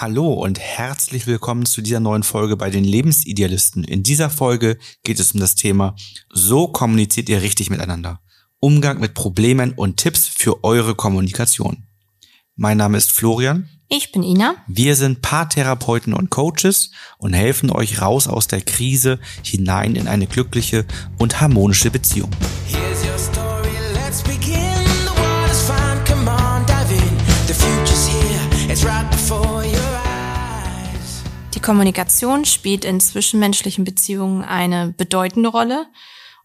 Hallo und herzlich willkommen zu dieser neuen Folge bei den Lebensidealisten. In dieser Folge geht es um das Thema So kommuniziert ihr richtig miteinander. Umgang mit Problemen und Tipps für eure Kommunikation. Mein Name ist Florian. Ich bin Ina. Wir sind Paartherapeuten und Coaches und helfen euch raus aus der Krise hinein in eine glückliche und harmonische Beziehung. Here's Kommunikation spielt in zwischenmenschlichen Beziehungen eine bedeutende Rolle.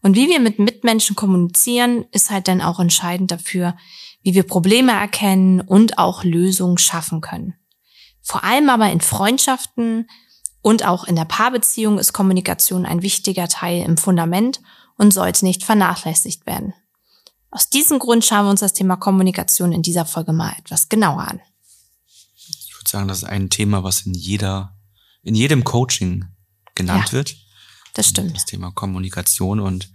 Und wie wir mit Mitmenschen kommunizieren, ist halt dann auch entscheidend dafür, wie wir Probleme erkennen und auch Lösungen schaffen können. Vor allem aber in Freundschaften und auch in der Paarbeziehung ist Kommunikation ein wichtiger Teil im Fundament und sollte nicht vernachlässigt werden. Aus diesem Grund schauen wir uns das Thema Kommunikation in dieser Folge mal etwas genauer an. Ich würde sagen, das ist ein Thema, was in jeder, in jedem Coaching genannt Ja. wird. Das stimmt. Das Thema Kommunikation und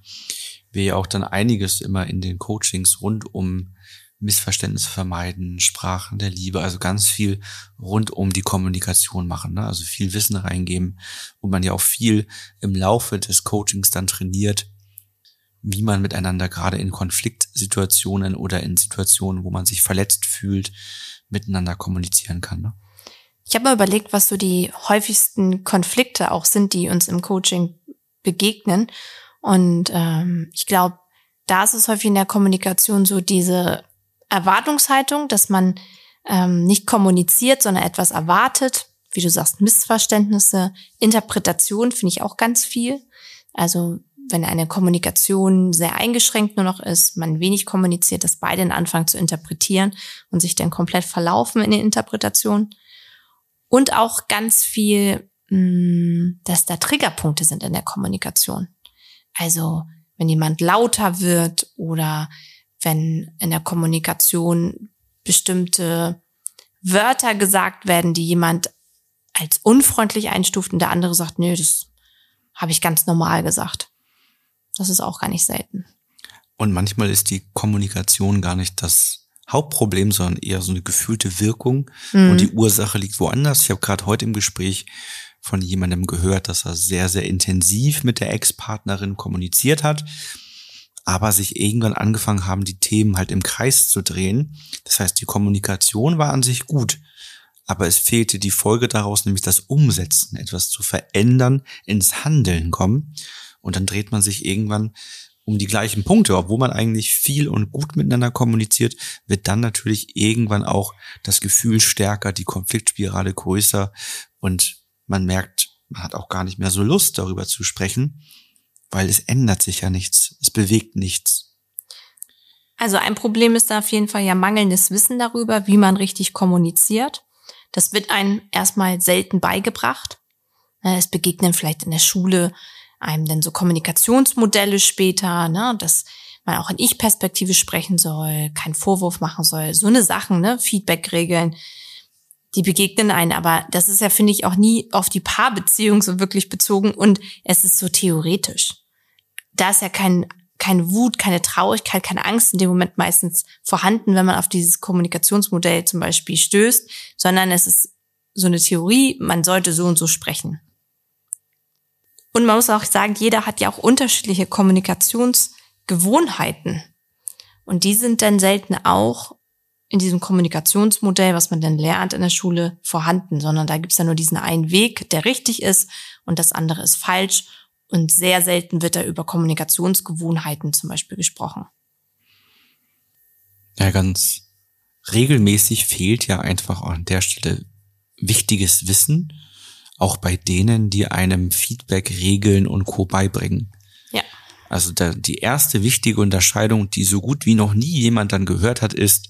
wir ja auch dann einiges immer in den Coachings rund um Missverständnisse vermeiden, Sprachen der Liebe, also ganz viel rund um die Kommunikation machen, ne? also viel Wissen reingeben und man ja auch viel im Laufe des Coachings dann trainiert, wie man miteinander gerade in Konfliktsituationen oder in Situationen, wo man sich verletzt fühlt, miteinander kommunizieren kann. Ne? Ich habe mal überlegt, was so die häufigsten Konflikte auch sind, die uns im Coaching begegnen. Und ähm, ich glaube, da ist es häufig in der Kommunikation so diese Erwartungshaltung, dass man ähm, nicht kommuniziert, sondern etwas erwartet. Wie du sagst, Missverständnisse, Interpretation finde ich auch ganz viel. Also wenn eine Kommunikation sehr eingeschränkt nur noch ist, man wenig kommuniziert, dass beide anfangen zu interpretieren und sich dann komplett verlaufen in den Interpretationen. Und auch ganz viel, mh, dass da Triggerpunkte sind in der Kommunikation. Also wenn jemand lauter wird oder wenn in der Kommunikation bestimmte Wörter gesagt werden, die jemand als unfreundlich einstuft und der andere sagt, nö, das habe ich ganz normal gesagt. Das ist auch gar nicht selten. Und manchmal ist die Kommunikation gar nicht das Hauptproblem, sondern eher so eine gefühlte Wirkung Mhm. und die Ursache liegt woanders. Ich habe gerade heute im Gespräch von jemandem gehört, dass er sehr, sehr intensiv mit der Ex-Partnerin kommuniziert hat, aber sich irgendwann angefangen haben, die Themen halt im Kreis zu drehen. Das heißt, die Kommunikation war an sich gut, aber es fehlte die Folge daraus, nämlich das Umsetzen, etwas zu verändern, ins Handeln kommen. Und dann dreht man sich irgendwann um die gleichen Punkte, obwohl man eigentlich viel und gut miteinander kommuniziert, wird dann natürlich irgendwann auch das Gefühl stärker, die Konfliktspirale größer und man merkt, man hat auch gar nicht mehr so Lust, darüber zu sprechen, weil es ändert sich ja nichts, es bewegt nichts. Also ein Problem ist da auf jeden Fall ja mangelndes Wissen darüber, wie man richtig kommuniziert. Das wird einem erstmal selten beigebracht. Es begegnen vielleicht in der Schule einem dann so Kommunikationsmodelle später, ne, dass man auch in Ich-Perspektive sprechen soll, keinen Vorwurf machen soll, so eine Sachen, ne, Feedback-Regeln, die begegnen einen, aber das ist ja, finde ich, auch nie auf die Paarbeziehung so wirklich bezogen und es ist so theoretisch. Da ist ja kein, keine Wut, keine Traurigkeit, keine Angst in dem Moment meistens vorhanden, wenn man auf dieses Kommunikationsmodell zum Beispiel stößt, sondern es ist so eine Theorie, man sollte so und so sprechen. Und man muss auch sagen, jeder hat ja auch unterschiedliche Kommunikationsgewohnheiten. Und die sind dann selten auch in diesem Kommunikationsmodell, was man dann lernt in der Schule, vorhanden, sondern da gibt's ja nur diesen einen Weg, der richtig ist und das andere ist falsch. Und sehr selten wird da über Kommunikationsgewohnheiten zum Beispiel gesprochen. Ja, ganz regelmäßig fehlt ja einfach an der Stelle wichtiges Wissen, auch bei denen, die einem Feedback, Regeln und Co. beibringen. Ja. Also da, die erste wichtige Unterscheidung, die so gut wie noch nie jemand dann gehört hat, ist,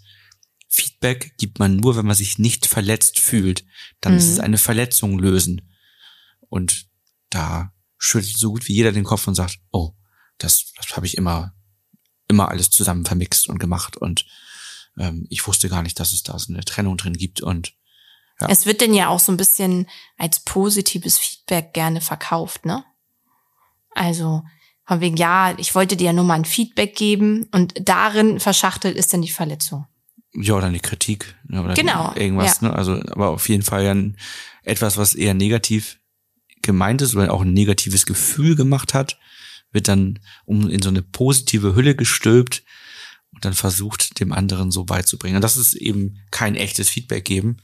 Feedback gibt man nur, wenn man sich nicht verletzt fühlt. Dann ist Mhm. es eine Verletzung lösen. Und da schüttelt so gut wie jeder den Kopf und sagt, oh, das, das habe ich immer, immer alles zusammen vermixt und gemacht und ähm, ich wusste gar nicht, dass es da so eine Trennung drin gibt und Ja. Es wird denn ja auch so ein bisschen als positives Feedback gerne verkauft, ne? Also, von wegen, ja, ich wollte dir ja nur mal ein Feedback geben und darin verschachtelt ist dann die Verletzung. Ja, oder eine Kritik. Ne, oder Genau, Irgendwas, ne? Also, aber auf jeden Fall ja ein, etwas, was eher negativ gemeint ist oder auch ein negatives Gefühl gemacht hat, wird dann um in so eine positive Hülle gestülpt und dann versucht, dem anderen so beizubringen. Und das ist eben kein echtes Feedback geben.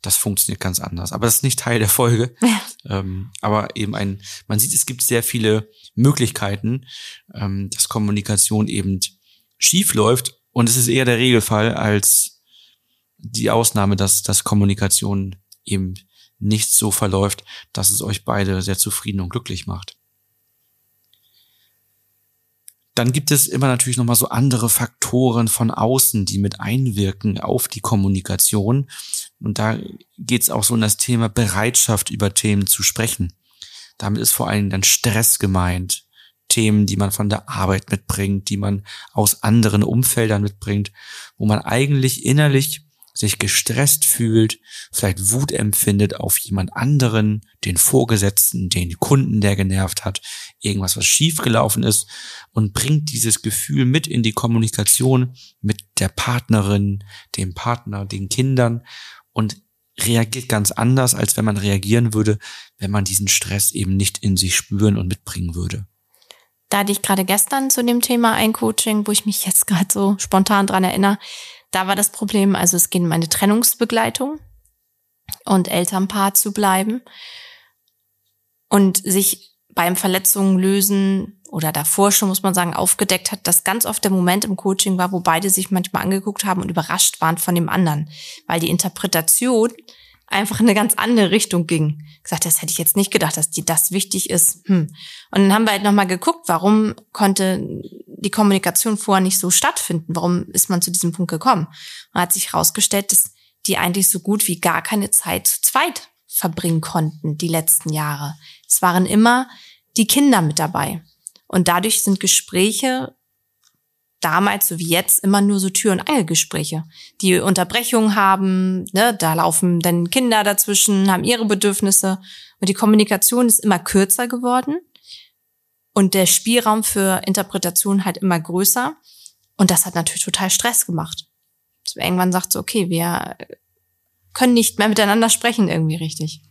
Das funktioniert ganz anders. Aber das ist nicht Teil der Folge. Ja. Ähm, aber eben ein, man sieht, es gibt sehr viele Möglichkeiten, ähm, dass Kommunikation eben schief läuft. Und es ist eher der Regelfall als die Ausnahme, dass, dass Kommunikation eben nicht so verläuft, dass es euch beide sehr zufrieden und glücklich macht. Dann gibt es immer natürlich nochmal so andere Faktoren von außen, die mit einwirken auf die Kommunikation. Und da geht es auch so in das Thema Bereitschaft, über Themen zu sprechen. Damit ist vor allem dann Stress gemeint. Themen, die man von der Arbeit mitbringt, die man aus anderen Umfeldern mitbringt, wo man eigentlich innerlich sich gestresst fühlt, vielleicht Wut empfindet auf jemand anderen, den Vorgesetzten, den Kunden, der genervt hat, irgendwas, was schiefgelaufen ist und bringt dieses Gefühl mit in die Kommunikation mit der Partnerin, dem Partner, den Kindern und reagiert ganz anders, als wenn man reagieren würde, wenn man diesen Stress eben nicht in sich spüren und mitbringen würde. Da hatte ich gerade gestern zu dem Thema ein Coaching, wo ich mich jetzt gerade so spontan dran erinnere. Da war das Problem, also es ging um eine Trennungsbegleitung und Elternpaar zu bleiben und sich beim Verletzungen lösen oder davor schon, muss man sagen, aufgedeckt hat, dass ganz oft der Moment im Coaching war, wo beide sich manchmal angeguckt haben und überrascht waren von dem anderen, weil die Interpretation einfach in eine ganz andere Richtung ging. Gesagt, das hätte ich jetzt nicht gedacht, dass dir das wichtig ist. Hm. Und dann haben wir halt nochmal geguckt, warum konnte die Kommunikation vorher nicht so stattfinden? Warum ist man zu diesem Punkt gekommen? Und hat sich herausgestellt, dass die eigentlich so gut wie gar keine Zeit zu zweit verbringen konnten, die letzten Jahre. Es waren immer die Kinder mit dabei. Und dadurch sind Gespräche damals so wie jetzt immer nur so Tür- und Angelgespräche, die Unterbrechungen haben, ne, da laufen dann Kinder dazwischen, haben ihre Bedürfnisse und die Kommunikation ist immer kürzer geworden und der Spielraum für Interpretation halt immer größer und das hat natürlich total Stress gemacht. So irgendwann sagt so, okay, wir können nicht mehr miteinander sprechen irgendwie richtig.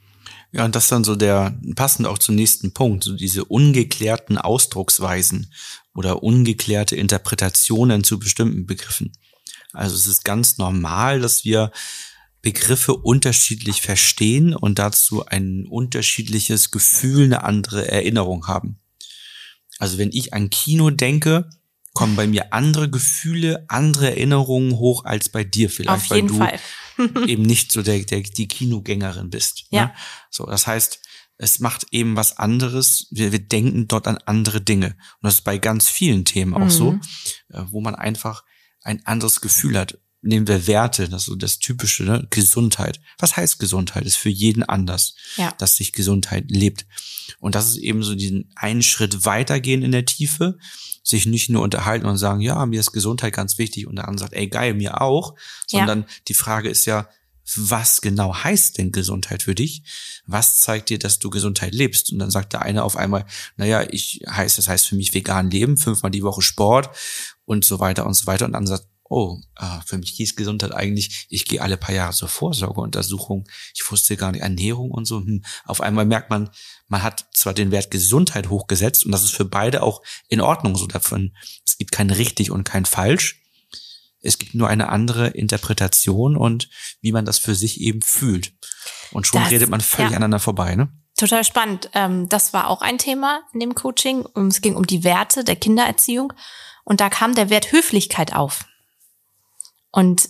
Ja, und das dann so der, passend auch zum nächsten Punkt, so diese ungeklärten Ausdrucksweisen oder ungeklärte Interpretationen zu bestimmten Begriffen. Also es ist ganz normal, dass wir Begriffe unterschiedlich verstehen und dazu ein unterschiedliches Gefühl, eine andere Erinnerung haben. Also wenn ich an Kino denke, kommen bei mir andere Gefühle, andere Erinnerungen hoch als bei dir vielleicht, weil du Fall. eben nicht so der, der, die Kinogängerin bist. Ja. Ne? So, das heißt, es macht eben was anderes. Wir, wir denken dort an andere Dinge. Und das ist bei ganz vielen Themen auch Mhm. so, äh, wo man einfach ein anderes Gefühl hat. Nehmen wir Werte, das ist so das typische, ne? Gesundheit. Was heißt Gesundheit? Ist für jeden anders, Ja. dass sich Gesundheit lebt. Und das ist eben so diesen einen Schritt weitergehen in der Tiefe, sich nicht nur unterhalten und sagen, ja, mir ist Gesundheit ganz wichtig und der andere sagt, ey, geil, mir auch, Ja. sondern die Frage ist ja, was genau heißt denn Gesundheit für dich? Was zeigt dir, dass du Gesundheit lebst? Und dann sagt der eine auf einmal, naja, ich heißt, das heißt für mich vegan leben, fünfmal die Woche Sport und so weiter und so weiter. Und dann sagt, oh, ah, für mich hieß Gesundheit eigentlich, ich gehe alle paar Jahre zur Vorsorgeuntersuchung. Ich wusste gar nicht, Ernährung und so. Hm. Auf einmal merkt man, man hat zwar den Wert Gesundheit hochgesetzt und das ist für beide auch in Ordnung so davon. Es gibt kein richtig und kein falsch. Es gibt nur eine andere Interpretation und wie man das für sich eben fühlt. Und schon Das- redet man völlig ja. aneinander vorbei, ne? Total spannend. Ähm, das war auch ein Thema in dem Coaching. Es ging um die Werte der Kindererziehung. Und da kam der Wert Höflichkeit auf. Und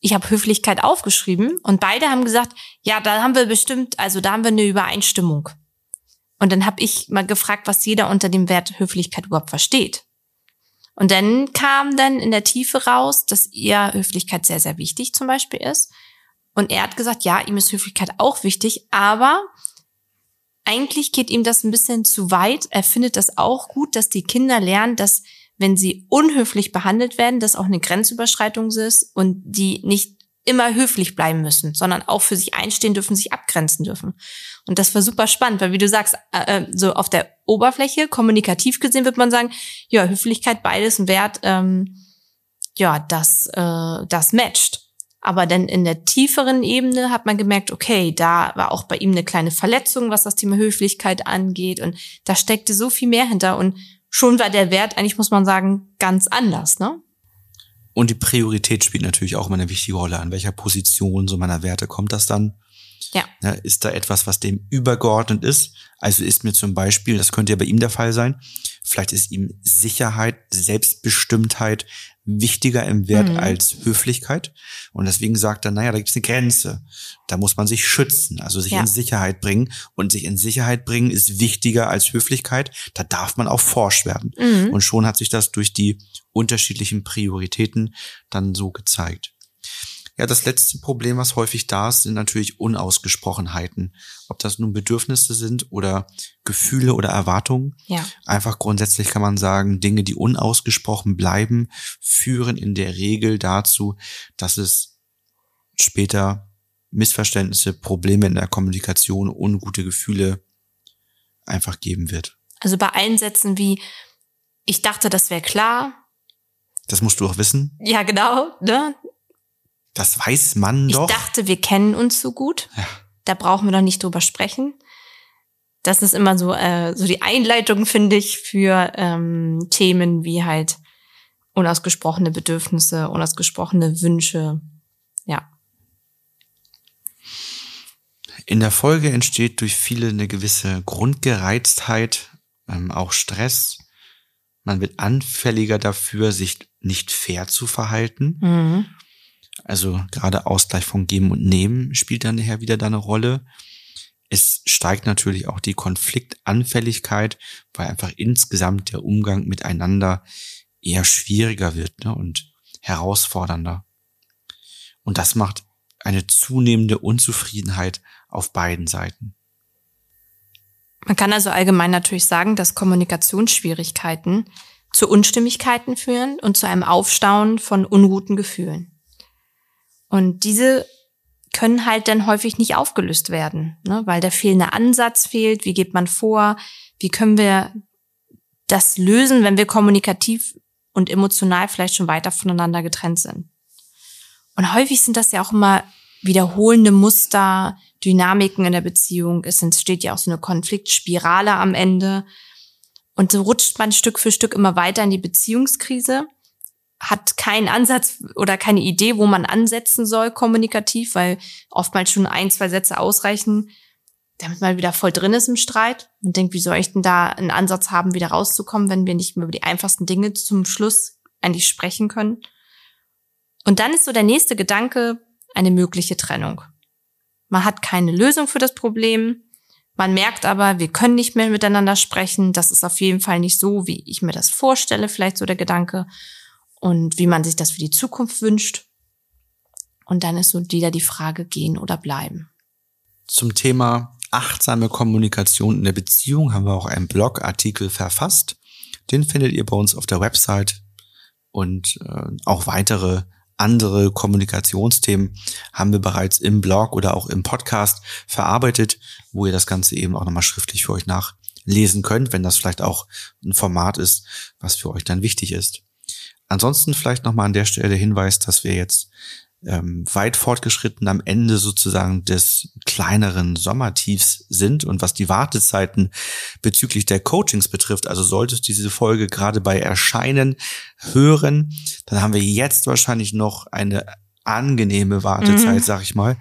ich habe Höflichkeit aufgeschrieben und beide haben gesagt, ja, da haben wir bestimmt, also da haben wir eine Übereinstimmung. Und dann habe ich mal gefragt, was jeder unter dem Wert Höflichkeit überhaupt versteht. Und dann kam dann in der Tiefe raus, dass ihr Höflichkeit sehr, sehr wichtig zum Beispiel ist. Und er hat gesagt, ja, ihm ist Höflichkeit auch wichtig, aber eigentlich geht ihm das ein bisschen zu weit. Er findet das auch gut, dass die Kinder lernen, dass wenn sie unhöflich behandelt werden, das auch eine Grenzüberschreitung ist und die nicht immer höflich bleiben müssen, sondern auch für sich einstehen dürfen, sich abgrenzen dürfen. Und das war super spannend, weil wie du sagst, äh, äh, so auf der Oberfläche, kommunikativ gesehen, wird man sagen, ja, Höflichkeit, beides ein Wert, ähm, ja, das, äh, das matcht. Aber dann in der tieferen Ebene hat man gemerkt, okay, da war auch bei ihm eine kleine Verletzung, was das Thema Höflichkeit angeht. Und da steckte so viel mehr hinter. Und schon war der Wert eigentlich, muss man sagen, ganz anders, ne? Und die Priorität spielt natürlich auch immer eine wichtige Rolle. An welcher Position so meiner Werte kommt das dann? Ja. ja. Ist da etwas, was dem übergeordnet ist? Also ist mir zum Beispiel, das könnte ja bei ihm der Fall sein, vielleicht ist ihm Sicherheit, Selbstbestimmtheit wichtiger im Wert Mhm. als Höflichkeit. Und deswegen sagt er, naja, da gibt es eine Grenze. Da muss man sich schützen, also sich Ja. in Sicherheit bringen. Und sich in Sicherheit bringen ist wichtiger als Höflichkeit. Da darf man auch forsch werden. Mhm. Und schon hat sich das durch die unterschiedlichen Prioritäten dann so gezeigt. Ja, das letzte Problem, was häufig da ist, sind natürlich Unausgesprochenheiten. Ob das nun Bedürfnisse sind oder Gefühle oder Erwartungen. Ja. Einfach grundsätzlich kann man sagen, Dinge, die unausgesprochen bleiben, führen in der Regel dazu, dass es später Missverständnisse, Probleme in der Kommunikation, ungute Gefühle einfach geben wird. Also bei allen Sätzen wie, ich dachte, das wäre klar. Das musst du auch wissen. Ja, genau, ne? Das weiß man Ich doch. dachte, wir kennen uns so gut. Ja. Da brauchen wir doch nicht drüber sprechen. Das ist immer so, äh, so die Einleitung, finde ich, für ähm, Themen wie halt unausgesprochene Bedürfnisse, unausgesprochene Wünsche. Ja. In der Folge entsteht durch viele eine gewisse Grundgereiztheit, ähm, auch Stress. Man wird anfälliger dafür, sich nicht fair zu verhalten. Mhm. Also gerade Ausgleich von Geben und Nehmen spielt dann nachher wieder da eine Rolle. Es steigt natürlich auch die Konfliktanfälligkeit, weil einfach insgesamt der Umgang miteinander eher schwieriger wird ne, und herausfordernder. Und das macht eine zunehmende Unzufriedenheit auf beiden Seiten. Man kann also allgemein natürlich sagen, dass Kommunikationsschwierigkeiten zu Unstimmigkeiten führen und zu einem Aufstauen von unguten Gefühlen. Und diese können halt dann häufig nicht aufgelöst werden, ne? weil der fehlende Ansatz fehlt. Wie geht man vor? Wie können wir das lösen, wenn wir kommunikativ und emotional vielleicht schon weiter voneinander getrennt sind? Und häufig sind das ja auch immer wiederholende Muster, Dynamiken in der Beziehung. Es entsteht ja auch so eine Konfliktspirale am Ende. Und so rutscht man Stück für Stück immer weiter in die Beziehungskrise, hat keinen Ansatz oder keine Idee, wo man ansetzen soll kommunikativ, weil oftmals schon ein, zwei Sätze ausreichen, damit man wieder voll drin ist im Streit und denkt, wie soll ich denn da einen Ansatz haben, wieder rauszukommen, wenn wir nicht mehr über die einfachsten Dinge zum Schluss eigentlich sprechen können. Und dann ist so der nächste Gedanke eine mögliche Trennung. Man hat keine Lösung für das Problem. Man merkt aber, wir können nicht mehr miteinander sprechen. Das ist auf jeden Fall nicht so, wie ich mir das vorstelle, vielleicht so der Gedanke. Und wie man sich das für die Zukunft wünscht. Und dann ist so wieder die Frage, gehen oder bleiben. Zum Thema achtsame Kommunikation in der Beziehung haben wir auch einen Blogartikel verfasst. Den findet ihr bei uns auf der Website und äh, auch weitere andere Kommunikationsthemen haben wir bereits im Blog oder auch im Podcast verarbeitet, wo ihr das Ganze eben auch nochmal schriftlich für euch nachlesen könnt, wenn das vielleicht auch ein Format ist, was für euch dann wichtig ist. Ansonsten vielleicht nochmal an der Stelle der Hinweis, dass wir jetzt ähm, weit fortgeschritten am Ende sozusagen des kleineren Sommertiefs sind und was die Wartezeiten bezüglich der Coachings betrifft. Also solltest du diese Folge gerade bei Erscheinen hören, dann haben wir jetzt wahrscheinlich noch eine angenehme Wartezeit, Mhm. sag ich mal.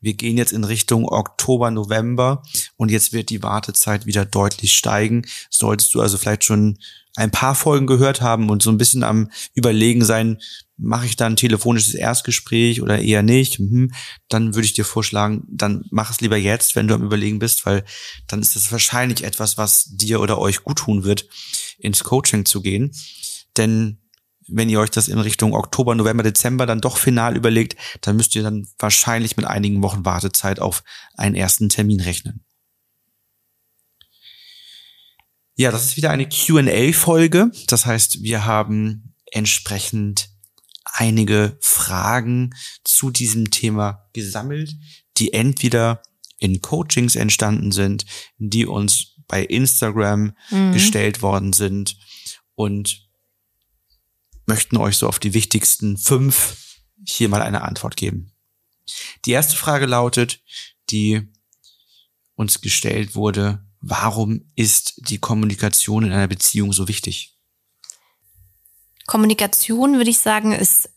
Wir gehen jetzt in Richtung Oktober, November und jetzt wird die Wartezeit wieder deutlich steigen. Solltest du also vielleicht schon ein paar Folgen gehört haben und so ein bisschen am Überlegen sein, mache ich da ein telefonisches Erstgespräch oder eher nicht, mhm, dann würde ich dir vorschlagen, dann mach es lieber jetzt, wenn du am Überlegen bist, weil dann ist es wahrscheinlich etwas, was dir oder euch gut tun wird, ins Coaching zu gehen. Denn wenn ihr euch das in Richtung Oktober, November, Dezember dann doch final überlegt, dann müsst ihr dann wahrscheinlich mit einigen Wochen Wartezeit auf einen ersten Termin rechnen. Ja, das ist wieder eine Q&A-Folge. Das heißt, wir haben entsprechend einige Fragen zu diesem Thema gesammelt, die entweder in Coachings entstanden sind, die uns bei Instagram Mhm. gestellt worden sind und möchten euch so auf die wichtigsten fünf hier mal eine Antwort geben. Die erste Frage lautet, die uns gestellt wurde, warum ist die Kommunikation in einer Beziehung so wichtig? Kommunikation, würde ich sagen, ist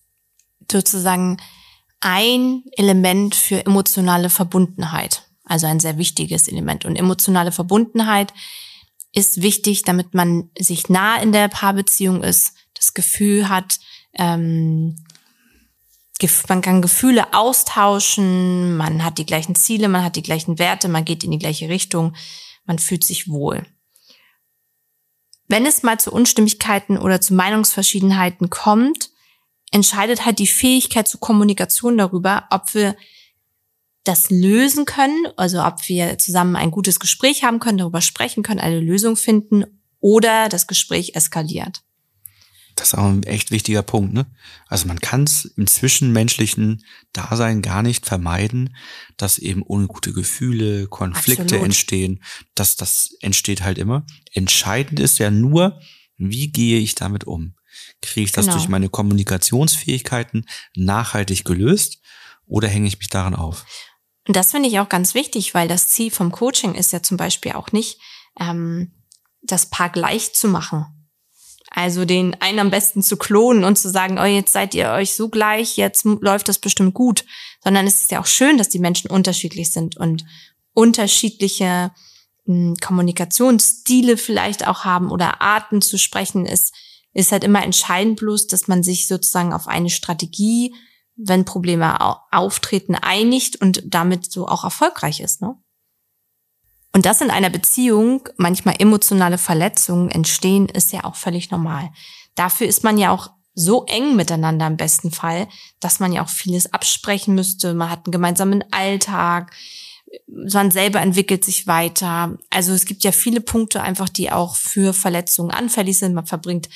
sozusagen ein Element für emotionale Verbundenheit. Also ein sehr wichtiges Element. Und emotionale Verbundenheit ist wichtig, damit man sich nah in der Paarbeziehung ist, das Gefühl hat, ähm, man kann Gefühle austauschen, man hat die gleichen Ziele, man hat die gleichen Werte, man geht in die gleiche Richtung, man fühlt sich wohl. Wenn es mal zu Unstimmigkeiten oder zu Meinungsverschiedenheiten kommt, entscheidet halt die Fähigkeit zur Kommunikation darüber, ob wir das lösen können, also ob wir zusammen ein gutes Gespräch haben können, darüber sprechen können, eine Lösung finden oder das Gespräch eskaliert. Das ist auch ein echt wichtiger Punkt, ne? Also man kann es im zwischenmenschlichen Dasein gar nicht vermeiden, dass eben ungute Gefühle, Konflikte Absolut. entstehen. Das, das entsteht halt immer. Entscheidend ist ja nur, wie gehe ich damit um? Kriege ich das Genau. durch meine Kommunikationsfähigkeiten nachhaltig gelöst oder hänge ich mich daran auf? Und das finde ich auch ganz wichtig, weil das Ziel vom Coaching ist ja zum Beispiel auch nicht, ähm, das Paar gleich zu machen. Also den einen am besten zu klonen und zu sagen, oh, jetzt seid ihr euch so gleich, jetzt läuft das bestimmt gut. Sondern es ist ja auch schön, dass die Menschen unterschiedlich sind und unterschiedliche mh, Kommunikationsstile vielleicht auch haben oder Arten zu sprechen ist, ist halt immer entscheidend bloß, dass man sich sozusagen auf eine Strategie, wenn Probleme au auftreten, einigt und damit so auch erfolgreich ist. Ne? Und dass in einer Beziehung manchmal emotionale Verletzungen entstehen, ist ja auch völlig normal. Dafür ist man ja auch so eng miteinander im besten Fall, dass man ja auch vieles absprechen müsste. Man hat einen gemeinsamen Alltag, man selber entwickelt sich weiter. Also es gibt ja viele Punkte einfach, die auch für Verletzungen anfällig sind. Man verbringt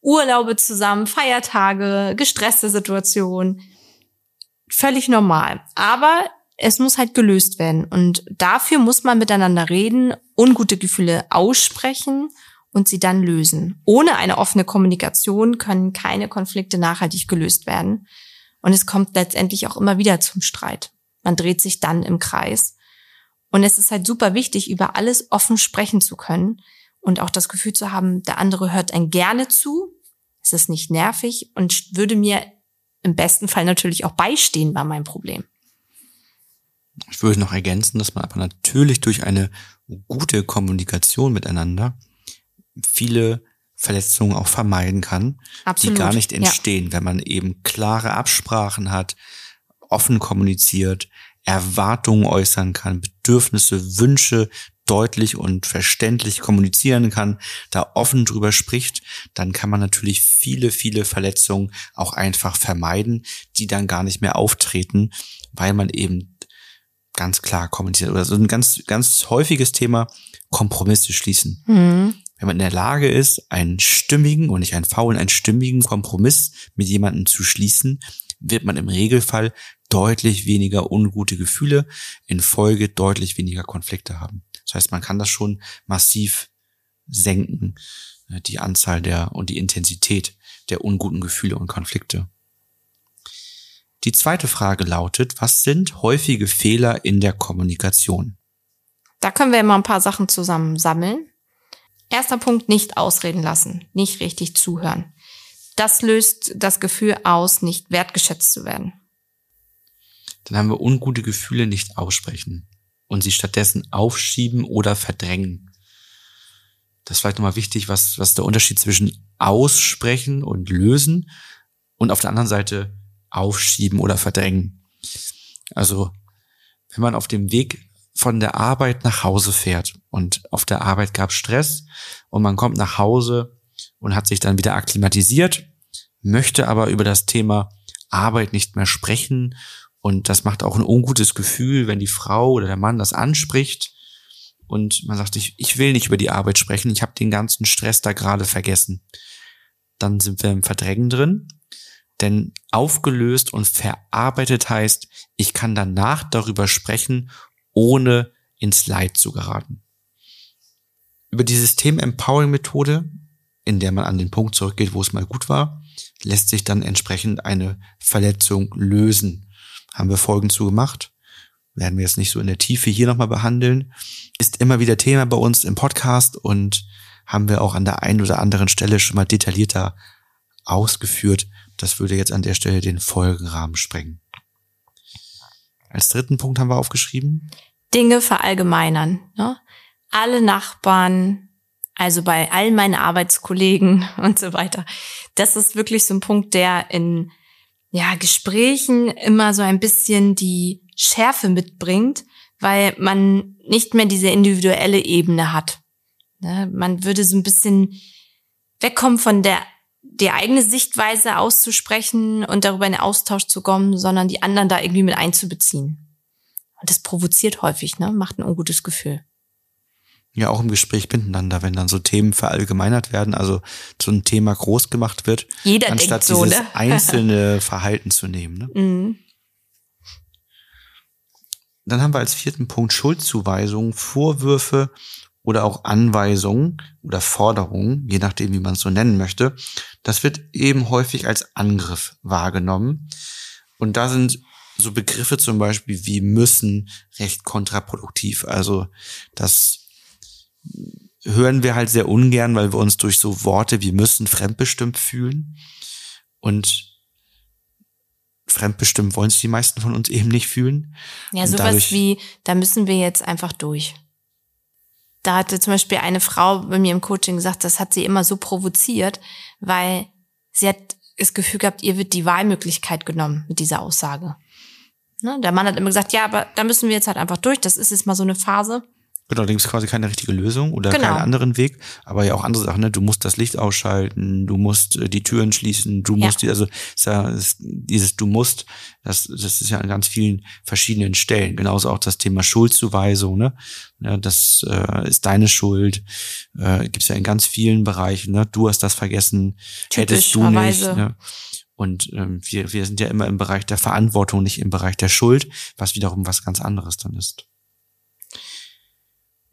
Urlaube zusammen, Feiertage, gestresste Situationen. Völlig normal. Aber es muss halt gelöst werden. Und dafür muss man miteinander reden, ungute Gefühle aussprechen und sie dann lösen. Ohne eine offene Kommunikation können keine Konflikte nachhaltig gelöst werden. Und es kommt letztendlich auch immer wieder zum Streit. Man dreht sich dann im Kreis. Und es ist halt super wichtig, über alles offen sprechen zu können und auch das Gefühl zu haben, der andere hört ein gerne zu. Es ist nicht nervig und würde mir im besten Fall natürlich auch beistehen bei meinem Problem. Ich würde noch ergänzen, dass man aber natürlich durch eine gute Kommunikation miteinander viele Verletzungen auch vermeiden kann, Absolut. die gar nicht Ja. entstehen, wenn man eben klare Absprachen hat, offen kommuniziert, Erwartungen äußern kann, Bedürfnisse, Wünsche deutlich und verständlich kommunizieren kann, da offen drüber spricht, dann kann man natürlich viele, viele Verletzungen auch einfach vermeiden, die dann gar nicht mehr auftreten, weil man eben ganz klar kommuniziert. Oder so ein ganz, ganz häufiges Thema, Kompromisse schließen. Mhm. Wenn man in der Lage ist, einen stimmigen und nicht einen faulen, einen stimmigen Kompromiss mit jemandem zu schließen, wird man im Regelfall deutlich weniger ungute Gefühle, in Folge deutlich weniger Konflikte haben. Das heißt, man kann das schon massiv senken, äh, die Anzahl der und die Intensität der unguten Gefühle und Konflikte. Die zweite Frage lautet, was sind häufige Fehler in der Kommunikation? Da können wir immer ein paar Sachen zusammen sammeln. Erster Punkt, nicht ausreden lassen, nicht richtig zuhören. Das löst das Gefühl aus, nicht wertgeschätzt zu werden. Dann haben wir ungute Gefühle nicht aussprechen und sie stattdessen aufschieben oder verdrängen. Das ist vielleicht nochmal wichtig, was, was der Unterschied zwischen aussprechen und lösen und auf der anderen Seite aufschieben oder verdrängen. Also, wenn man auf dem Weg von der Arbeit nach Hause fährt und auf der Arbeit gab Stress und man kommt nach Hause und hat sich dann wieder akklimatisiert, möchte aber über das Thema Arbeit nicht mehr sprechen und das macht auch ein ungutes Gefühl, wenn die Frau oder der Mann das anspricht und man sagt, ich, ich will nicht über die Arbeit sprechen, ich habe den ganzen Stress da gerade vergessen. Dann sind wir im Verdrängen drin. Denn aufgelöst und verarbeitet heißt, ich kann danach darüber sprechen, ohne ins Leid zu geraten. Über die System-Empowering-Methode, in der man an den Punkt zurückgeht, wo es mal gut war, lässt sich dann entsprechend eine Verletzung lösen. Haben wir Folgen zu gemacht. Werden wir jetzt nicht so in der Tiefe hier nochmal behandeln. Ist immer wieder Thema bei uns im Podcast und haben wir auch an der einen oder anderen Stelle schon mal detaillierter ausgeführt. Das würde jetzt an der Stelle den Folgenrahmen sprengen. Als dritten Punkt haben wir aufgeschrieben. Dinge verallgemeinern. Ne? Alle Nachbarn, also bei all meinen Arbeitskollegen und so weiter. Das ist wirklich so ein Punkt, der in ja, Gesprächen immer so ein bisschen die Schärfe mitbringt, weil man nicht mehr diese individuelle Ebene hat. Ne? Man würde so ein bisschen wegkommen von der die eigene Sichtweise auszusprechen und darüber in den Austausch zu kommen, sondern die anderen da irgendwie mit einzubeziehen. Und das provoziert häufig, ne? Macht ein ungutes Gefühl. Ja, auch im Gespräch miteinander, wenn dann so Themen verallgemeinert werden, also so ein Thema groß gemacht wird, Jeder anstatt so, dieses ne? einzelne Verhalten zu nehmen. Ne? Mhm. Dann haben wir als vierten Punkt Schuldzuweisungen, Vorwürfe oder auch Anweisungen oder Forderungen, je nachdem, wie man es so nennen möchte. Das wird eben häufig als Angriff wahrgenommen. Und da sind so Begriffe zum Beispiel wie müssen recht kontraproduktiv. Also das hören wir halt sehr ungern, weil wir uns durch so Worte wie müssen fremdbestimmt fühlen. Und fremdbestimmt wollen sich die meisten von uns eben nicht fühlen. Ja, sowas dadurch- wie, da müssen wir jetzt einfach durch. Da hatte zum Beispiel eine Frau bei mir im Coaching gesagt, das hat sie immer so provoziert, weil sie hat das Gefühl gehabt, ihr wird die Wahlmöglichkeit genommen mit dieser Aussage. Ne? Der Mann hat immer gesagt, ja, aber da müssen wir jetzt halt einfach durch. Das ist jetzt mal so eine Phase. Genau, da gibt es quasi keine richtige Lösung oder Genau. keinen anderen Weg. Aber ja auch andere Sachen, ne? Du musst das Licht ausschalten, du musst äh, die Türen schließen, du Ja. musst die, also ist ja, ist, dieses du musst, das, das ist ja an ganz vielen verschiedenen Stellen. Genauso auch das Thema Schuldzuweisung, ne? Ja, das äh, ist deine Schuld. Äh, gibt's ja in ganz vielen Bereichen, ne? Du hast das vergessen, hättest du nicht. Ne? Und ähm, wir, wir sind ja immer im Bereich der Verantwortung, nicht im Bereich der Schuld, was wiederum was ganz anderes dann ist.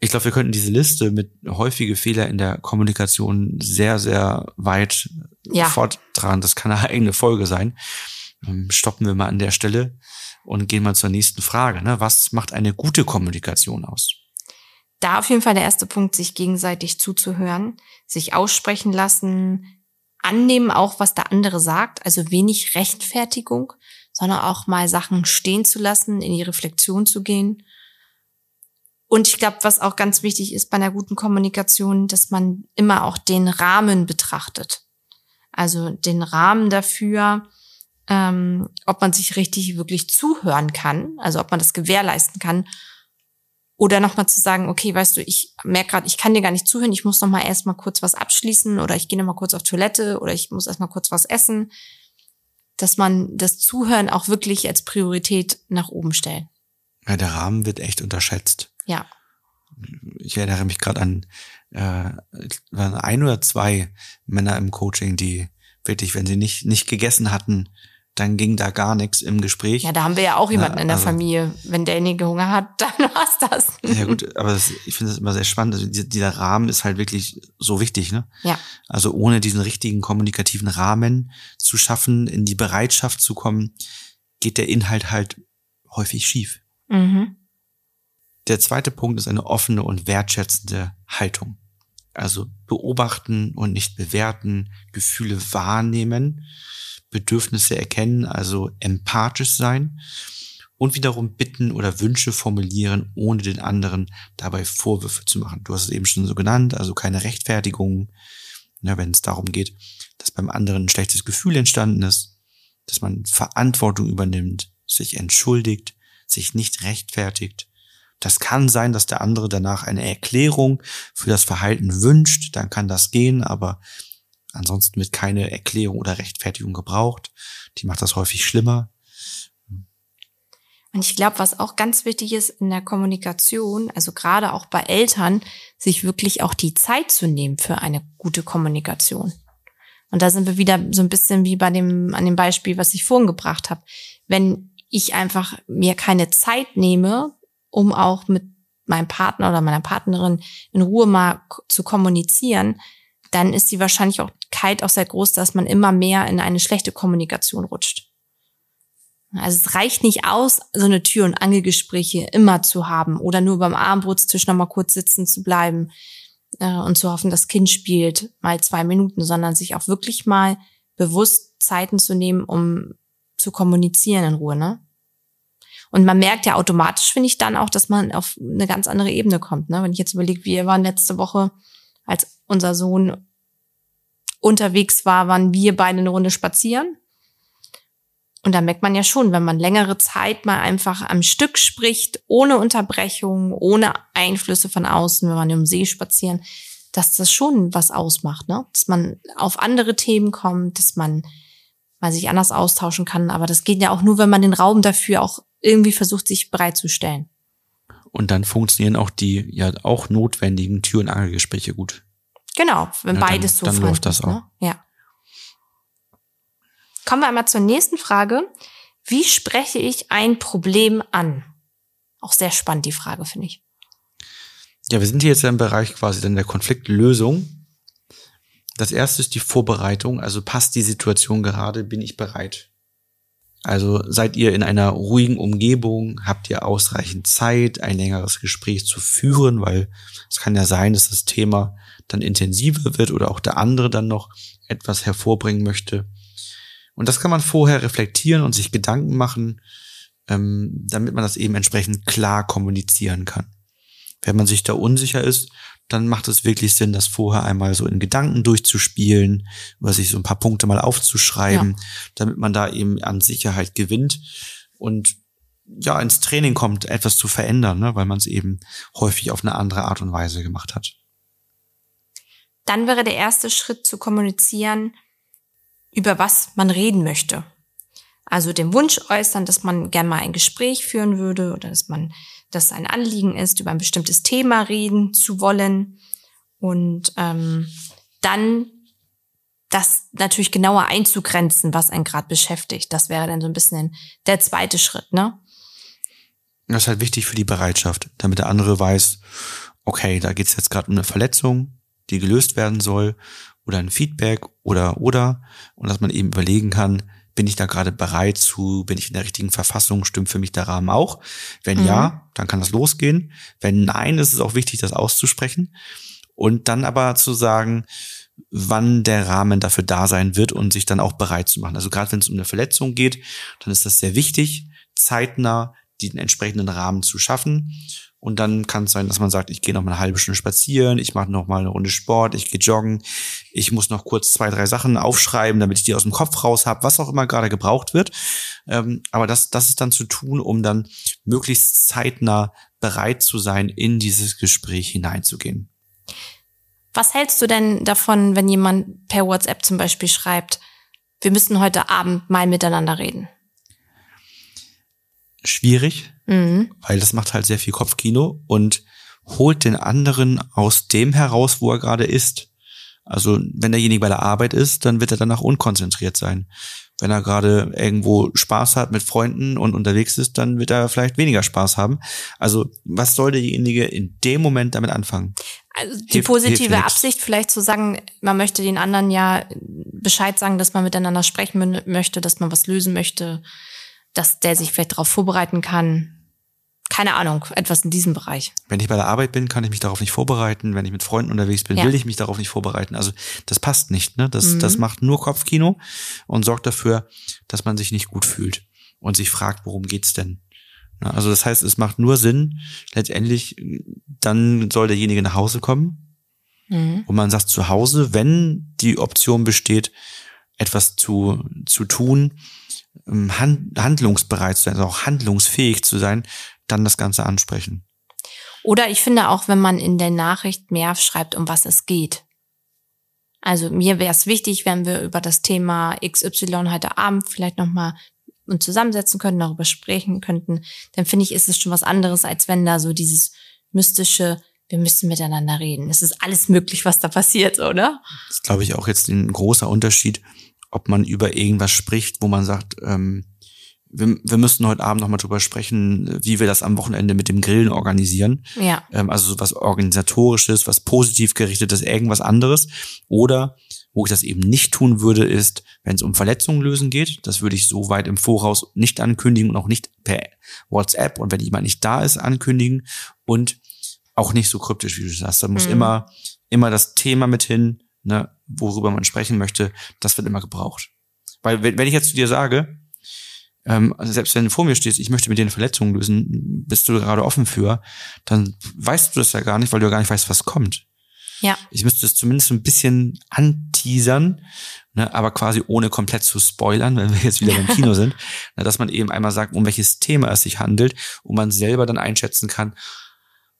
Ich glaube, wir könnten diese Liste mit häufige Fehler in der Kommunikation sehr, sehr weit Ja. forttragen. Das kann eine eigene Folge sein. Ähm, Stoppen wir mal an der Stelle und gehen mal zur nächsten Frage. Ne? Was macht eine gute Kommunikation aus? Da auf jeden Fall der erste Punkt, sich gegenseitig zuzuhören, sich aussprechen lassen, annehmen auch, was der andere sagt, also wenig Rechtfertigung, sondern auch mal Sachen stehen zu lassen, in die Reflexion zu gehen. Und ich glaube, was auch ganz wichtig ist bei einer guten Kommunikation, dass man immer auch den Rahmen betrachtet. Also den Rahmen dafür, ähm, ob man sich richtig wirklich zuhören kann, also ob man das gewährleisten kann oder nochmal zu sagen, okay, weißt du, ich merke gerade, ich kann dir gar nicht zuhören, ich muss nochmal erstmal kurz was abschließen oder ich gehe nochmal kurz auf Toilette oder ich muss erstmal kurz was essen. Dass man das Zuhören auch wirklich als Priorität nach oben stellt. Ja, der Rahmen wird echt unterschätzt. Ja. Ich erinnere mich gerade an äh, waren ein oder zwei Männer im Coaching, die wirklich, wenn sie nicht nicht gegessen hatten, dann ging da gar nichts im Gespräch. Ja, da haben wir ja auch jemanden Ja, in der also- Familie. Wenn derjenige Hunger hat, dann war's das. Ja gut, aber das, ich finde das immer sehr spannend. Also dieser, dieser Rahmen ist halt wirklich so wichtig, ne? Ja. Also ohne diesen richtigen kommunikativen Rahmen zu schaffen, in die Bereitschaft zu kommen, geht der Inhalt halt häufig schief. Mhm. Der zweite Punkt ist eine offene und wertschätzende Haltung. Also beobachten und nicht bewerten, Gefühle wahrnehmen, Bedürfnisse erkennen, also empathisch sein und wiederum bitten oder Wünsche formulieren, ohne den anderen dabei Vorwürfe zu machen. Du hast es eben schon so genannt, also keine Rechtfertigung, ja, wenn es darum geht, dass beim anderen ein schlechtes Gefühl entstanden ist, dass man Verantwortung übernimmt, sich entschuldigt, sich nicht rechtfertigt. Das kann sein, dass der andere danach eine Erklärung für das Verhalten wünscht, dann kann das gehen, aber ansonsten wird keine Erklärung oder Rechtfertigung gebraucht. Die macht das häufig schlimmer. Und ich glaube, was auch ganz wichtig ist in der Kommunikation, also gerade auch bei Eltern, sich wirklich auch die Zeit zu nehmen für eine gute Kommunikation. Und da sind wir wieder so ein bisschen wie bei dem, an dem Beispiel, was ich vorhin gebracht habe. Wenn ich einfach mir keine Zeit nehme, um auch mit meinem Partner oder meiner Partnerin in Ruhe mal zu kommunizieren, dann ist die Wahrscheinlichkeit auch sehr groß, dass man immer mehr in eine schlechte Kommunikation rutscht. Also es reicht nicht aus, so eine Tür- und Angelgespräche immer zu haben oder nur beim Abendbrotstisch nochmal kurz sitzen zu bleiben äh, und zu hoffen, das Kind spielt mal zwei Minuten, sondern sich auch wirklich mal bewusst Zeiten zu nehmen, um zu kommunizieren in Ruhe, ne? Und man merkt ja automatisch, finde ich, dann auch, dass man auf eine ganz andere Ebene kommt. Ne? Wenn ich jetzt überlege, wir waren letzte Woche, als unser Sohn unterwegs war, waren wir beide eine Runde spazieren. Und da merkt man ja schon, wenn man längere Zeit mal einfach am Stück spricht, ohne Unterbrechung, ohne Einflüsse von außen, wenn man im See spazieren, dass das schon was ausmacht, ne? Dass man auf andere Themen kommt, dass man mal sich anders austauschen kann. Aber das geht ja auch nur, wenn man den Raum dafür auch irgendwie versucht, sich bereitzustellen. Und dann funktionieren auch die ja auch notwendigen Tür- und Angelgespräche gut. Genau, wenn Ja, dann- beides so dann läuft das auch. Ne? Ja. Kommen wir einmal zur nächsten Frage. Wie spreche ich ein Problem an? Auch sehr spannend, die Frage, finde ich. Ja, wir sind hier jetzt ja im Bereich quasi dann der Konfliktlösung. Das erste ist die Vorbereitung. Also passt die Situation gerade? Bin ich bereit? Also seid ihr in einer ruhigen Umgebung? Habt ihr ausreichend Zeit, ein längeres Gespräch zu führen? Weil es kann ja sein, dass das Thema dann intensiver wird oder auch der andere dann noch etwas hervorbringen möchte. Und das kann man vorher reflektieren und sich Gedanken machen, ähm, damit man das eben entsprechend klar kommunizieren kann. Wenn man sich da unsicher ist, dann macht es wirklich Sinn, das vorher einmal so in Gedanken durchzuspielen oder sich so ein paar Punkte mal aufzuschreiben, damit man da eben an Sicherheit gewinnt und ja ins Training kommt, etwas zu verändern, ne, weil man es eben häufig auf eine andere Art und Weise gemacht hat. Dann wäre der erste Schritt zu kommunizieren, über was man reden möchte. Also den Wunsch äußern, dass man gerne mal ein Gespräch führen würde oder dass man, dass ein Anliegen ist, über ein bestimmtes Thema reden zu wollen und ähm, dann das natürlich genauer einzugrenzen, was einen gerade beschäftigt. Das wäre dann so ein bisschen der zweite Schritt, ne? Das ist halt wichtig für die Bereitschaft, damit der andere weiß, okay, da geht's jetzt gerade um eine Verletzung, die gelöst werden soll, oder ein Feedback oder oder und dass man eben überlegen kann, bin ich da gerade bereit zu, bin ich in der richtigen Verfassung, stimmt für mich der Rahmen auch? Wenn Mhm. ja, dann kann das losgehen. Wenn nein, ist es auch wichtig, das auszusprechen und dann aber zu sagen, wann der Rahmen dafür da sein wird und sich dann auch bereit zu machen. Also gerade wenn es um eine Verletzung geht, dann ist das sehr wichtig, zeitnah den entsprechenden Rahmen zu schaffen. Und dann kann es sein, dass man sagt, ich gehe noch mal eine halbe Stunde spazieren, ich mache noch mal eine Runde Sport, ich gehe joggen, ich muss noch kurz zwei, drei Sachen aufschreiben, damit ich die aus dem Kopf raus habe, was auch immer gerade gebraucht wird. Ähm, aber das, das ist dann zu tun, um dann möglichst zeitnah bereit zu sein, in dieses Gespräch hineinzugehen. Was hältst du denn davon, wenn jemand per WhatsApp zum Beispiel schreibt, wir müssen heute Abend mal miteinander reden? Schwierig, Mhm. weil das macht halt sehr viel Kopfkino und holt den anderen aus dem heraus, wo er gerade ist. Also wenn derjenige bei der Arbeit ist, dann wird er danach unkonzentriert sein. Wenn er gerade irgendwo Spaß hat mit Freunden und unterwegs ist, dann wird er vielleicht weniger Spaß haben. Also was soll derjenige in dem Moment damit anfangen? Also die Hilft- positive hilft nix. Absicht vielleicht zu sagen, man möchte den anderen ja Bescheid sagen, dass man miteinander sprechen mö- möchte, dass man was lösen möchte, dass der sich vielleicht darauf vorbereiten kann. Keine Ahnung, etwas in diesem Bereich. Wenn ich bei der Arbeit bin, kann ich mich darauf nicht vorbereiten. Wenn ich mit Freunden unterwegs bin, Ja. will ich mich darauf nicht vorbereiten. Also das passt nicht. Ne? Das, Mhm. das macht nur Kopfkino und sorgt dafür, dass man sich nicht gut fühlt und sich fragt, worum geht's denn? Ja, Also das heißt, es macht nur Sinn, letztendlich, dann soll derjenige nach Hause kommen Mhm. und man sagt zu Hause, wenn die Option besteht, etwas zu, zu tun, handlungsbereit zu sein, also auch handlungsfähig zu sein, dann das Ganze ansprechen. Oder ich finde auch, wenn man in der Nachricht mehr schreibt, um was es geht. Also mir wäre es wichtig, wenn wir über das Thema XY heute Abend vielleicht nochmal uns zusammensetzen könnten, darüber sprechen könnten. Dann finde ich, ist es schon was anderes, als wenn da so dieses mystische, wir müssen miteinander reden. Es ist alles möglich, was da passiert, oder? Das ist, glaube ich, auch jetzt ein großer Unterschied, ob man über irgendwas spricht, wo man sagt, ähm, wir, wir müssen heute Abend nochmal drüber sprechen, wie wir das am Wochenende mit dem Grillen organisieren. Ja. Ähm, also so was Organisatorisches, was positiv gerichtetes, irgendwas anderes. Oder Wo ich das eben nicht tun würde, ist, wenn es um Verletzungen lösen geht. Das würde ich so weit im Voraus nicht ankündigen und auch nicht per WhatsApp und wenn jemand nicht da ist, ankündigen und auch nicht so kryptisch, wie du sagst. Da muss Mhm. immer, immer das Thema mit hin, ne, worüber man sprechen möchte. Das wird immer gebraucht. Weil wenn, wenn ich jetzt zu dir sage, ähm, also selbst wenn du vor mir stehst, ich möchte mit dir eine Verletzung lösen, bist du gerade offen für, dann weißt du das ja gar nicht, weil du ja gar nicht weißt, was kommt. Ja. Ich müsste es zumindest ein bisschen anteasern, ne, aber quasi ohne komplett zu spoilern, wenn wir jetzt wieder beim Kino sind, ne, dass man eben einmal sagt, um welches Thema es sich handelt und man selber dann einschätzen kann,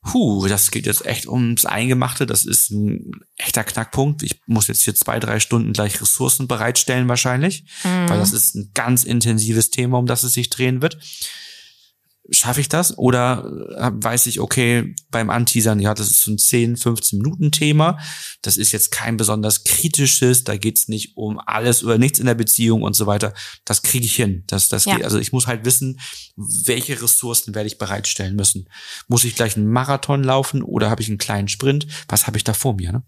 Puh, das geht jetzt echt ums Eingemachte. Das ist ein echter Knackpunkt. Ich muss jetzt hier zwei, drei Stunden gleich Ressourcen bereitstellen wahrscheinlich, Mhm. weil das ist ein ganz intensives Thema, um das es sich drehen wird. Schaffe ich das? Oder äh, weiß ich, okay, beim Anteasern, ja, das ist so ein 10, 15 Minuten Thema. Das ist jetzt kein besonders kritisches. Da geht's nicht um alles oder nichts in der Beziehung und so weiter. Das kriege ich hin. Das, das Ja. geht. Also ich muss halt wissen, welche Ressourcen werde ich bereitstellen müssen. Muss ich gleich einen Marathon laufen oder habe ich einen kleinen Sprint? Was habe ich da vor mir? Ne?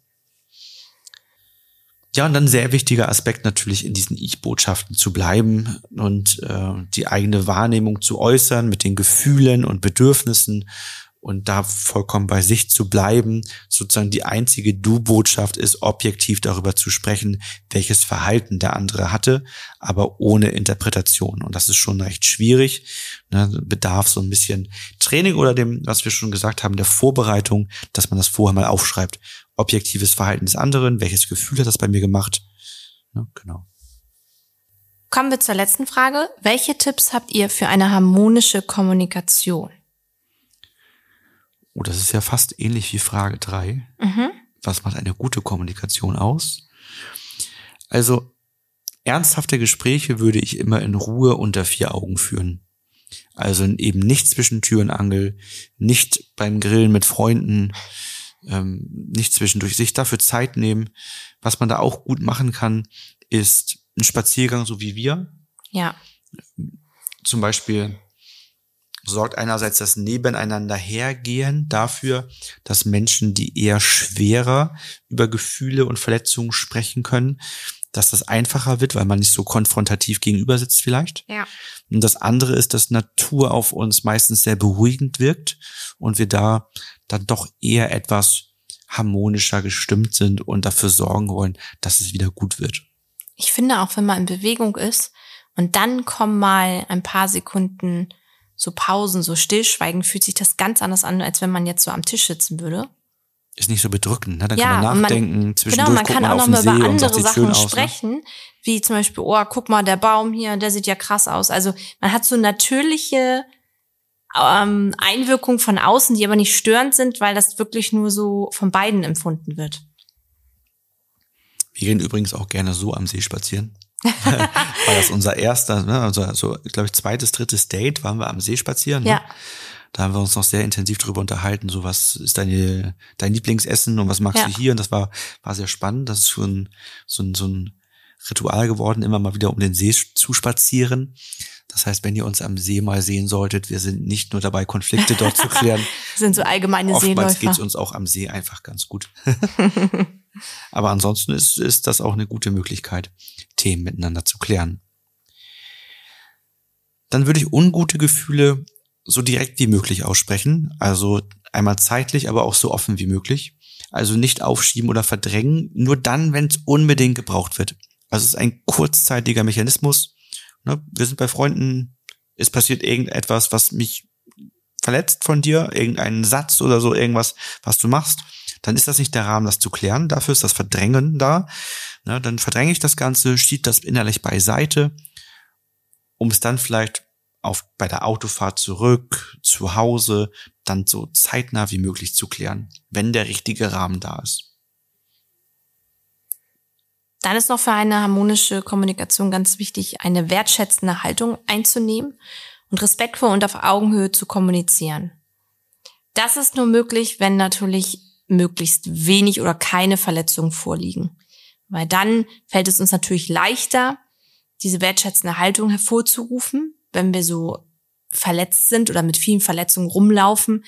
Ja, und dann ein sehr wichtiger Aspekt natürlich in diesen Ich-Botschaften zu bleiben und äh, die eigene Wahrnehmung zu äußern mit den Gefühlen und Bedürfnissen und da vollkommen bei sich zu bleiben. Sozusagen die einzige Du-Botschaft ist, objektiv darüber zu sprechen, welches Verhalten der andere hatte, aber ohne Interpretation. Und das ist schon recht schwierig. Ne? Bedarf so ein bisschen Training oder dem, was wir schon gesagt haben, der Vorbereitung, dass man das vorher mal aufschreibt. Objektives Verhalten des anderen, welches Gefühl hat das bei mir gemacht? Ne? Genau. Kommen wir zur letzten Frage. Welche Tipps habt ihr für eine harmonische Kommunikation? Oh, das ist ja fast ähnlich wie Frage drei. Mhm. Was macht eine gute Kommunikation aus? Also, ernsthafte Gespräche würde ich immer in Ruhe unter vier Augen führen. Also eben nicht zwischen Tür und Angel, nicht beim Grillen mit Freunden, ähm, nicht zwischendurch, sich dafür Zeit nehmen. Was man da auch gut machen kann, ist ein Spaziergang, so wie wir. Ja. Zum Beispiel sorgt einerseits das Nebeneinander hergehen dafür, dass Menschen, die eher schwerer über Gefühle und Verletzungen sprechen können, dass das einfacher wird, weil man nicht so konfrontativ gegenüber sitzt vielleicht. Ja. Und das andere ist, dass Natur auf uns meistens sehr beruhigend wirkt und wir da dann doch eher etwas harmonischer gestimmt sind und dafür sorgen wollen, dass es wieder gut wird. Ich finde auch, wenn man in Bewegung ist und dann kommen mal ein paar Sekunden so Pausen, so Stillschweigen, fühlt sich das ganz anders an, als wenn man jetzt so am Tisch sitzen würde. Ist nicht so bedrückend, ne? Dann Ja, kann man und man- nachdenken, zwischendurch Genau, man kann man auch auf noch den mal über andere Sachen aus. Ne? sprechen, wie zum Beispiel, oh, guck mal, der Baum hier, der sieht ja krass aus. Also man hat so natürliche ähm, Einwirkungen von außen, die aber nicht störend sind, weil das wirklich nur so von beiden empfunden wird. Wir gehen übrigens auch gerne so am See spazieren. Weil das unser erster, ne, also, also glaube ich, zweites, drittes Date waren wir am See spazieren. Ne? Ja. Da haben wir uns noch sehr intensiv drüber unterhalten, so was ist deine, dein Lieblingsessen und was magst Ja. du hier? Und das war, war sehr spannend. Das ist schon so ein, so ein Ritual geworden, immer mal wieder um den See zu spazieren. Das heißt, wenn ihr uns am See mal sehen solltet, wir sind nicht nur dabei, Konflikte dort zu klären. Das sind so allgemeine Oftmals geht es Seeläufer. uns auch am See einfach ganz gut. Aber ansonsten ist, ist das auch eine gute Möglichkeit, Themen miteinander zu klären. Dann würde ich ungute Gefühle so direkt wie möglich aussprechen. Also einmal zeitlich, aber auch so offen wie möglich. Also nicht aufschieben oder verdrängen, nur dann, wenn es unbedingt gebraucht wird. Also es ist ein kurzzeitiger Mechanismus. Ne? Wir sind bei Freunden, es passiert irgendetwas, was mich verletzt von dir, irgendeinen Satz oder so, irgendwas, was du machst, dann ist das nicht der Rahmen, das zu klären. Dafür ist das Verdrängen da. Ne, dann verdränge ich das Ganze, schiebe das innerlich beiseite, um es dann vielleicht auf, bei der Autofahrt zurück, zu Hause, dann so zeitnah wie möglich zu klären, wenn der richtige Rahmen da ist. Dann ist noch für eine harmonische Kommunikation ganz wichtig, eine wertschätzende Haltung einzunehmen und respektvoll und auf Augenhöhe zu kommunizieren. Das ist nur möglich, wenn natürlich möglichst wenig oder keine Verletzungen vorliegen. Weil dann fällt es uns natürlich leichter, diese wertschätzende Haltung hervorzurufen, wenn wir so verletzt sind oder mit vielen Verletzungen rumlaufen,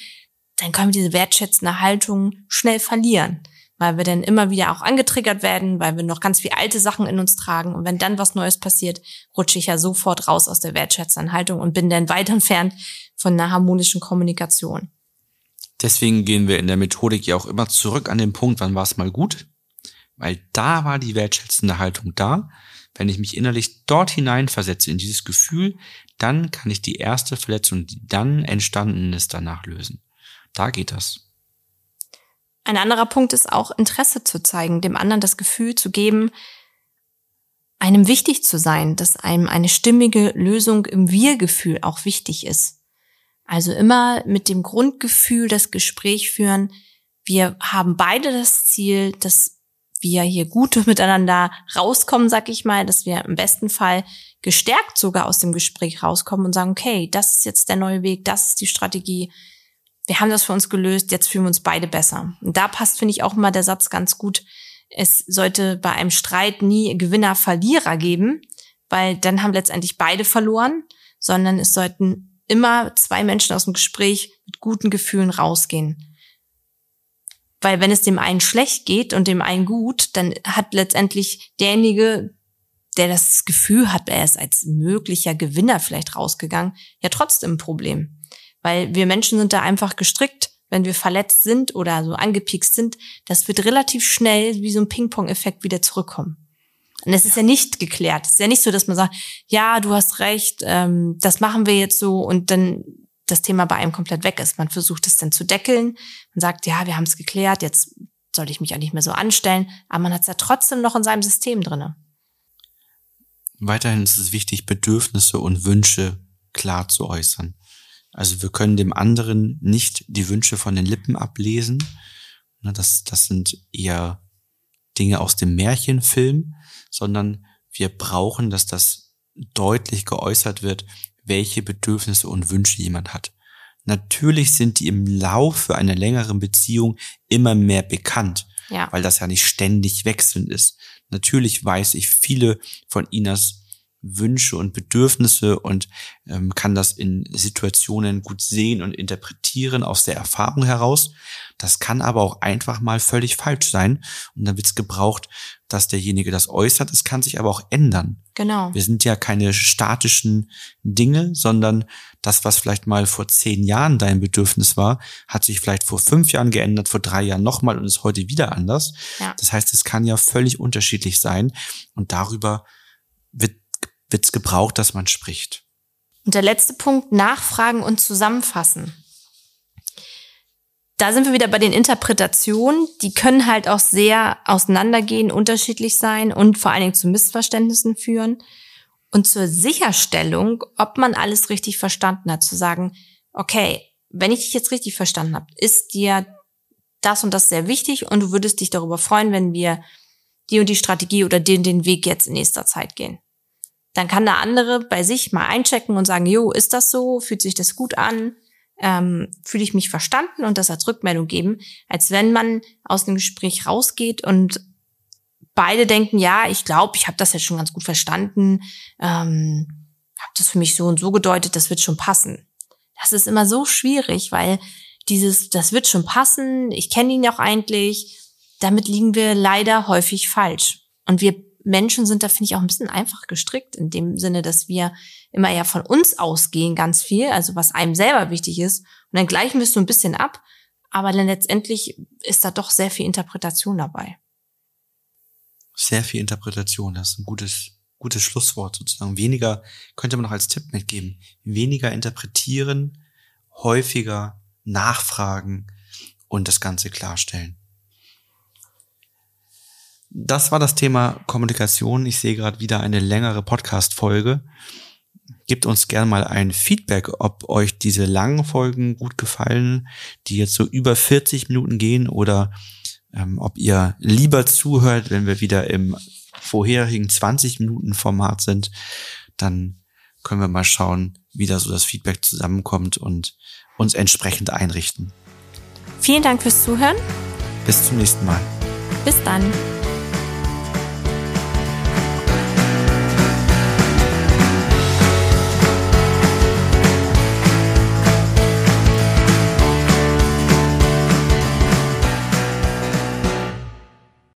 dann können wir diese wertschätzende Haltung schnell verlieren. weil wir dann immer wieder auch angetriggert werden, weil wir noch ganz viel alte Sachen in uns tragen. Und wenn dann was Neues passiert, rutsche ich ja sofort raus aus der wertschätzenden Haltung und bin dann weit entfernt von einer harmonischen Kommunikation. Deswegen gehen wir in der Methodik ja auch immer zurück an den Punkt, wann war es mal gut? Weil da war die wertschätzende Haltung da. Wenn ich mich innerlich dort hineinversetze in dieses Gefühl, dann kann ich die erste Verletzung, die dann entstanden ist, danach lösen. Da geht das. Ein anderer Punkt ist auch Interesse zu zeigen, dem anderen das Gefühl zu geben, einem wichtig zu sein, dass einem eine stimmige Lösung im Wir-Gefühl auch wichtig ist. Also immer mit dem Grundgefühl das Gespräch führen. Wir haben beide das Ziel, dass wir hier gut miteinander rauskommen, sag ich mal, dass wir im besten Fall gestärkt sogar aus dem Gespräch rauskommen und sagen, okay, das ist jetzt der neue Weg, das ist die Strategie, wir haben das für uns gelöst, jetzt fühlen wir uns beide besser. Und da passt, finde ich, auch immer der Satz ganz gut. Es sollte bei einem Streit nie Gewinner, Verlierer geben, weil dann haben letztendlich beide verloren, sondern es sollten immer zwei Menschen aus dem Gespräch mit guten Gefühlen rausgehen. Weil wenn es dem einen schlecht geht und dem einen gut, dann hat letztendlich derjenige, der das Gefühl hat, er ist als möglicher Gewinner vielleicht rausgegangen, ja trotzdem ein Problem. Weil wir Menschen sind da einfach gestrickt, wenn wir verletzt sind oder so angepiekst sind, das wird relativ schnell wie so ein Ping-Pong-Effekt wieder zurückkommen. Und es ist ja nicht geklärt. Es ist ja nicht so, dass man sagt, ja, du hast recht, ähm, das machen wir jetzt so und dann das Thema bei einem komplett weg ist. Man versucht es dann zu deckeln und sagt, ja, wir haben es geklärt, jetzt sollte ich mich auch nicht mehr so anstellen, aber man hat es ja trotzdem noch in seinem System drinne. Weiterhin ist es wichtig, Bedürfnisse und Wünsche klar zu äußern. Also wir können dem anderen nicht die Wünsche von den Lippen ablesen. Das, das sind eher Dinge aus dem Märchenfilm, sondern wir brauchen, dass das deutlich geäußert wird, welche Bedürfnisse und Wünsche jemand hat. Natürlich sind die im Laufe einer längeren Beziehung immer mehr bekannt, Ja. weil das ja nicht ständig wechselnd ist. Natürlich weiß ich viele von Inas Wünsche und Bedürfnisse und ähm, kann das in Situationen gut sehen und interpretieren aus der Erfahrung heraus. Das kann aber auch einfach mal völlig falsch sein und dann wird es gebraucht, dass derjenige das äußert. Es kann sich aber auch ändern. Genau. Wir sind ja keine statischen Dinge, sondern das, was vielleicht mal vor zehn Jahren dein Bedürfnis war, hat sich vielleicht vor fünf Jahren geändert, vor drei Jahren nochmal und ist heute wieder anders. Ja. Das heißt, es kann ja völlig unterschiedlich sein und darüber wird wird's gebraucht, dass man spricht. Und der letzte Punkt, nachfragen und zusammenfassen. Da sind wir wieder bei den Interpretationen. Die können halt auch sehr auseinandergehen, unterschiedlich sein und vor allen Dingen zu Missverständnissen führen. Und zur Sicherstellung, ob man alles richtig verstanden hat, zu sagen, okay, wenn ich dich jetzt richtig verstanden habe, ist dir das und das sehr wichtig und du würdest dich darüber freuen, wenn wir die und die Strategie oder den, den Weg jetzt in nächster Zeit gehen dann kann der andere bei sich mal einchecken und sagen, jo, ist das so? Fühlt sich das gut an? Ähm, Fühle ich mich verstanden und das als Rückmeldung geben, als wenn man aus dem Gespräch rausgeht und beide denken, ja, ich glaube, ich habe das jetzt schon ganz gut verstanden, ähm, habe das für mich so und so gedeutet, das wird schon passen. Das ist immer so schwierig, weil dieses, das wird schon passen, ich kenne ihn auch eigentlich, damit liegen wir leider häufig falsch. Und wir Menschen sind da, finde ich, auch ein bisschen einfach gestrickt, in dem Sinne, dass wir immer ja von uns ausgehen, ganz viel, also was einem selber wichtig ist. Und dann gleichen wir es so ein bisschen ab, aber dann letztendlich ist da doch sehr viel Interpretation dabei. Sehr viel Interpretation, das ist ein gutes, gutes Schlusswort sozusagen. Weniger, könnte man noch als Tipp mitgeben, weniger interpretieren, häufiger nachfragen und das Ganze klarstellen. Das war das Thema Kommunikation. Ich sehe gerade wieder eine längere Podcast-Folge. Gebt uns gerne mal ein Feedback, ob euch diese langen Folgen gut gefallen, die jetzt so über 40 Minuten gehen oder ähm, ob ihr lieber zuhört, wenn wir wieder im vorherigen 20 Minuten Format sind. Dann können wir mal schauen, wie da so das Feedback zusammenkommt und uns entsprechend einrichten. Vielen Dank fürs Zuhören. Bis zum nächsten Mal. Bis dann.